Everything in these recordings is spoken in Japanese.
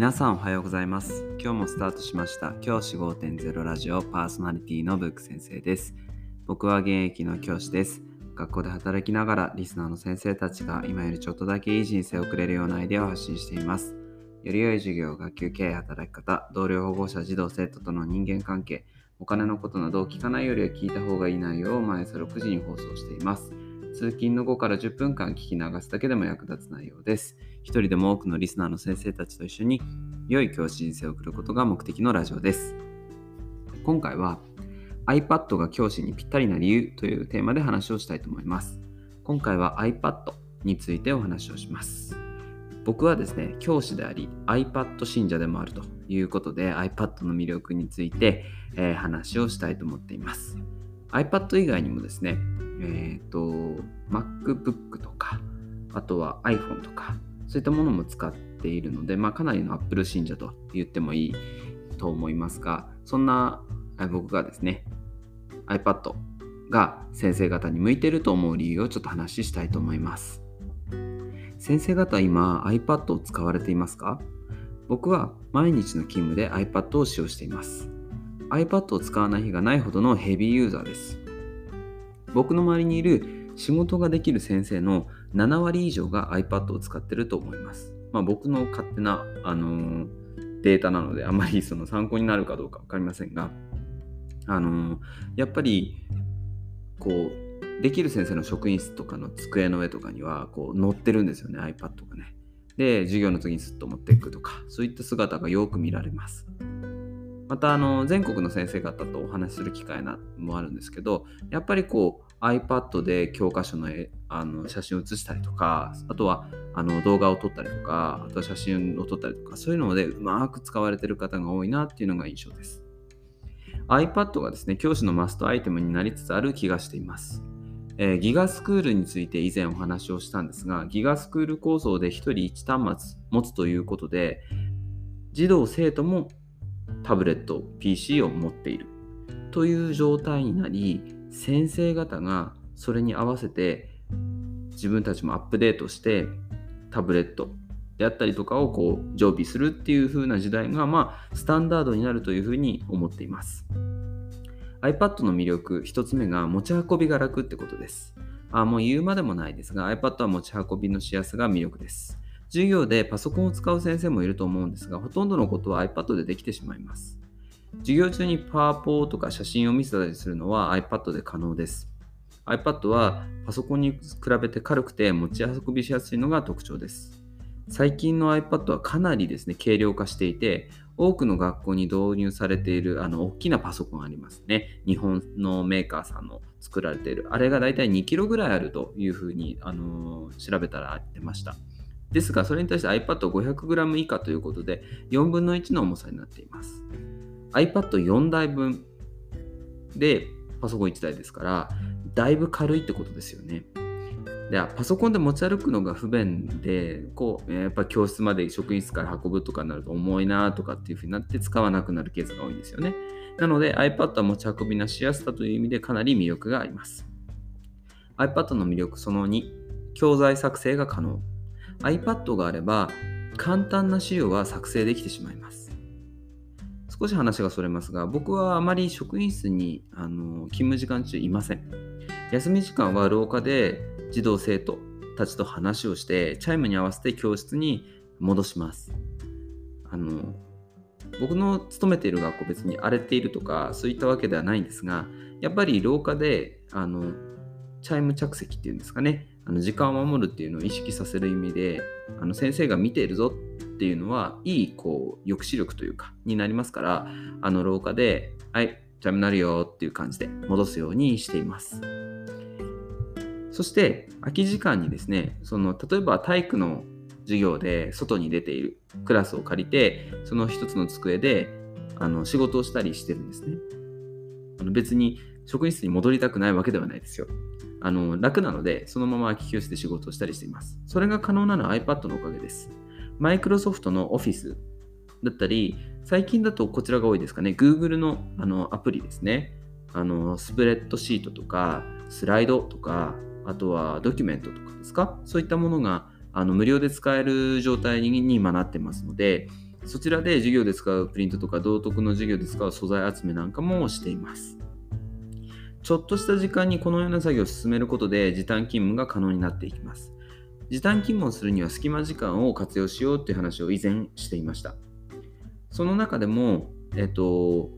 皆さんおはようございます。今日もスタートしました。教師5.0ラジオパーソナリティのブック先生です。僕は現役の教師です。学校で働きながらリスナーの先生たちが今よりちょっとだけいい人生を送れるようなアイデアを発信しています。より良い授業、学級経営、働き方、同僚保護者、児童、生徒との人間関係、お金のことなどを聞かないよりは聞いた方がいい内容を毎朝6時に放送しています。通勤の後から10分間聞き流すだけでも役立つ内容です。一人でも多くのリスナーの先生たちと一緒に良い教師人生を送ることが目的のラジオです。今回は iPad が教師にぴったりな理由というテーマで話をしたいと思います。今回は iPad についてお話をします。僕はですね、教師であり iPad 信者でもあるということで iPad の魅力について、えー、話をしたいと思っています。iPad 以外にもですね、えっ、ー、と、MacBook とか、あとは iPhone とか、そういったものも使っているので、まあ、かなりの Apple 信者と言ってもいいと思いますが、そんな僕がですね、iPad が先生方に向いてると思う理由をちょっと話したいと思います。先生方今 iPad を使われていますか？僕は毎日の勤務で iPad を使用しています。iPad を使わない日がないほどのヘビーユーザーです。僕の周りにいる仕事ができる先生の7割以上が iPad を使ってると思います。まあ、僕の勝手な、あのー、データなのであまりその参考になるかどうか分かりませんが、あのー、やっぱりこうできる先生の職員室とかの机の上とかにはこう載ってるんですよね iPad がね。で授業の次にすっと持っていくとかそういった姿がよく見られます。またあの全国の先生方とお話しする機会もあるんですけどやっぱりこう iPad で教科書のあの写真を写したりとかあとはあの動画を撮ったりとかあとは写真を撮ったりとかそういうのでうまく使われてる方が多いなっていうのが印象です。iPad がですね教師のマストアイテムになりつつある気がしています。えー、ギガスクールについて以前お話をしたんですが、ギガスクール構想で1人1端末持つということで、児童生徒もタブレット、PC を持っているという状態になり、先生方がそれに合わせて自分たちもアップデートしてタブレットであったりとかをこう常備するっていう風な時代がまあスタンダードになるというふうに思っています。iPad の魅力、1つ目が持ち運びが楽ってことです。あもう言うまでもないですが、iPad は持ち運びのしやすさが魅力です。授業でパソコンを使う先生もいると思うんですが、ほとんどのことは iPad でできてしまいます。授業中にパワポとか写真を見せたりするのは iPad で可能です。iPad はパソコンに比べて軽くて持ち運びしやすいのが特徴です。最近の iPad はかなりですね、軽量化していて、多くの学校に導入されているあの大きなパソコンありますね。日本のメーカーさんの作られている。あれがだいたい2キロぐらいあるというふうに、あのー、調べたら出ました。ですが、それに対して iPad500g 以下ということで、4分の1の重さになっています。iPad4 台分でパソコン1台ですから、だいぶ軽いってことですよね。でパソコンで持ち歩くのが不便でこうやっぱ教室まで職員室から運ぶとかになると重いなとかっていうふうになって使わなくなるケースが多いんですよね。なので iPad は持ち運びなしやすさという意味でかなり魅力があります。iPad の魅力その2、教材作成が可能。iPad があれば簡単な資料は作成できてしまいます。少し話がそれますが、僕はあまり職員室にあの勤務時間中いません。休み時間は廊下で児童生徒たちと話をしてチャイムに合わせて教室に戻しますあの僕の勤めている学校別に荒れているとかそういったわけではないんですがやっぱり廊下であのチャイム着席っていうんですかねあの時間を守るっていうのを意識させる意味であの先生が見ているぞっていうのはいいこう抑止力というかになりますからあの廊下で「はいチャイムなるよ」っていう感じで戻すようにしています。そして空き時間にですねその例えば体育の授業で外に出ているクラスを借りてその一つの机であの仕事をしたりしてるんですねあの別に職員室に戻りたくないわけではないですよあの楽なのでそのまま空き教室で仕事をしたりしています。それが可能なのは iPad のおかげです。マイクロソフトの Office だったり最近だとこちらが多いですかね。Google のあのアプリですね。あのスプレッドシートとかスライドとかあとはドキュメントとかですか。そういったものがあの無料で使える状態に今なってますのでそちらで授業で使うプリントとか道徳の授業で使う素材集めなんかもしています。ちょっとした時間にこのような作業を進めることで時短勤務が可能になっていきます。時短勤務をするには隙間時間を活用しようっていう話を以前していました。その中でも、えっと、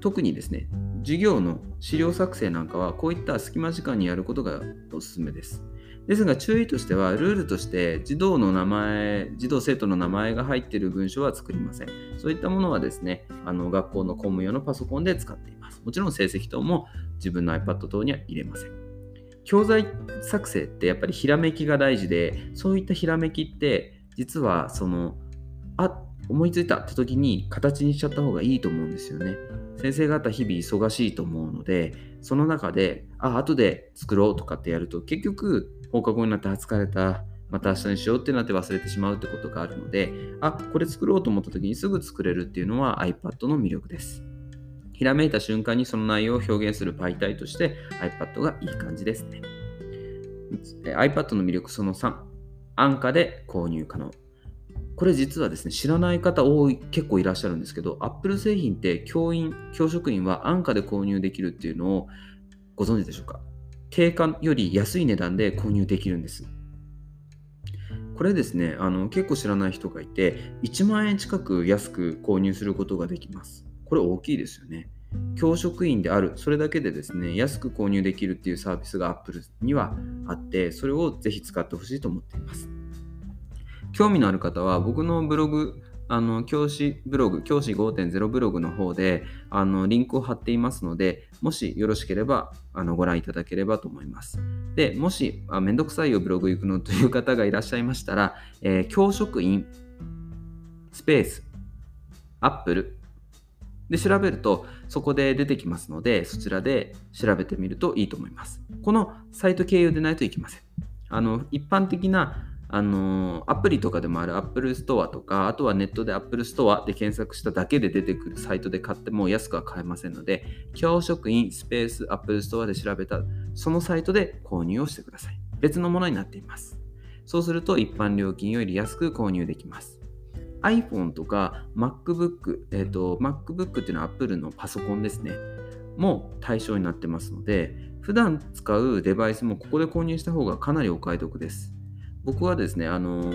特にですね、授業の資料作成なんかはこういった隙間時間にやることがおすすめです。ですが注意としては、ルールとして児童の名前、児童生徒の名前が入っている文章は作りません。そういったものはですね、あの学校の公務用のパソコンで使っています。もちろん成績等も自分の iPad 等には入れません。教材作成ってやっぱりひらめきが大事で、そういったひらめきって実はその、あ思いついたって時に形にしちゃった方がいいと思うんですよね。先生方日々忙しいと思うので、その中で、あ、後で作ろうとかってやると結局放課後になって疲れた、また明日にしようってなって忘れてしまうってことがあるので、あ、これ作ろうと思った時にすぐ作れるっていうのは iPad の魅力です。ひらめいた瞬間にその内容を表現する媒体として iPad がいい感じですね。iPad の魅力その3、安価で購入可能。これ実はですね、知らない方多い、結構いらっしゃるんですけど、Apple 製品って教員、教職員は安価で購入できるっていうのをご存知でしょうか？定価より安い値段で購入できるんです。これですね、あの結構知らない人がいて、1万円近く安く購入することができます。これ大きいですよね。教職員である、それだけでですね、安く購入できるっていうサービスが Apple にはあって、それをぜひ使ってほしいと思っています。興味のある方は僕のブログあの教師ブログ、教師5.0ブログの方であのリンクを貼っていますので、もしよろしければあのご覧いただければと思います。で、もしあめんどくさいよブログ行くのという方がいらっしゃいましたら、えー、教職員、スペース、アップルで調べるとそこで出てきますので、そちらで調べてみるといいと思います。このサイト経由でないといけません。あの一般的なあのアプリとかでもある Apple Store とか、あとはネットで Apple Store で検索しただけで出てくるサイトで買っても安くは買えませんので、教職員スペース Apple Store で調べたそのサイトで購入をしてください。別のものになっています。そうすると一般料金より安く購入できます。iPhone とか MacBook、えっ、ー、と、MacBook っていうのは Apple のパソコンですね。も対象になってますので、普段使うデバイスもここで購入した方がかなりお買い得です。僕はですね、あの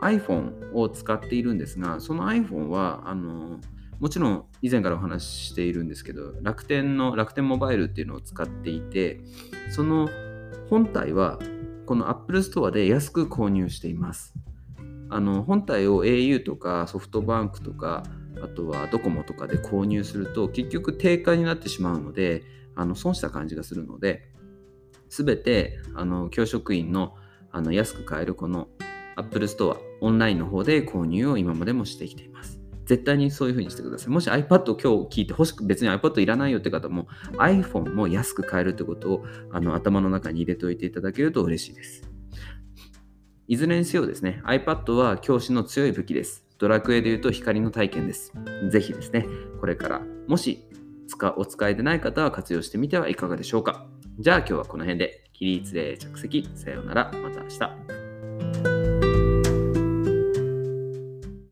iPhone を使っているんですが、その iPhone は、あのもちろん以前からお話ししているんですけど、楽天の楽天モバイルっていうのを使っていて、その本体はこの Apple Store で安く購入しています。あの本体を au とかソフトバンクとか、あとはドコモとかで購入すると結局定価になってしまうので、あの損した感じがするので、すべてあの教職員のあの安く買えるこの Apple Store オンラインの方で購入を今までもしてきています。絶対にそういう風にしてください。もし iPad を今日聞いて欲しく、別に iPad いらないよって方も iPhone も安く買えるってことをあの頭の中に入れておいていただけると嬉しいです。いずれにせよですね、iPad は教師の強い武器です。ドラクエで言うと光の体験です。ぜひですね、これからもしお使いでない方は活用してみてはいかがでしょうか。じゃあ今日はこの辺で。起立で着席。さようなら。また明日。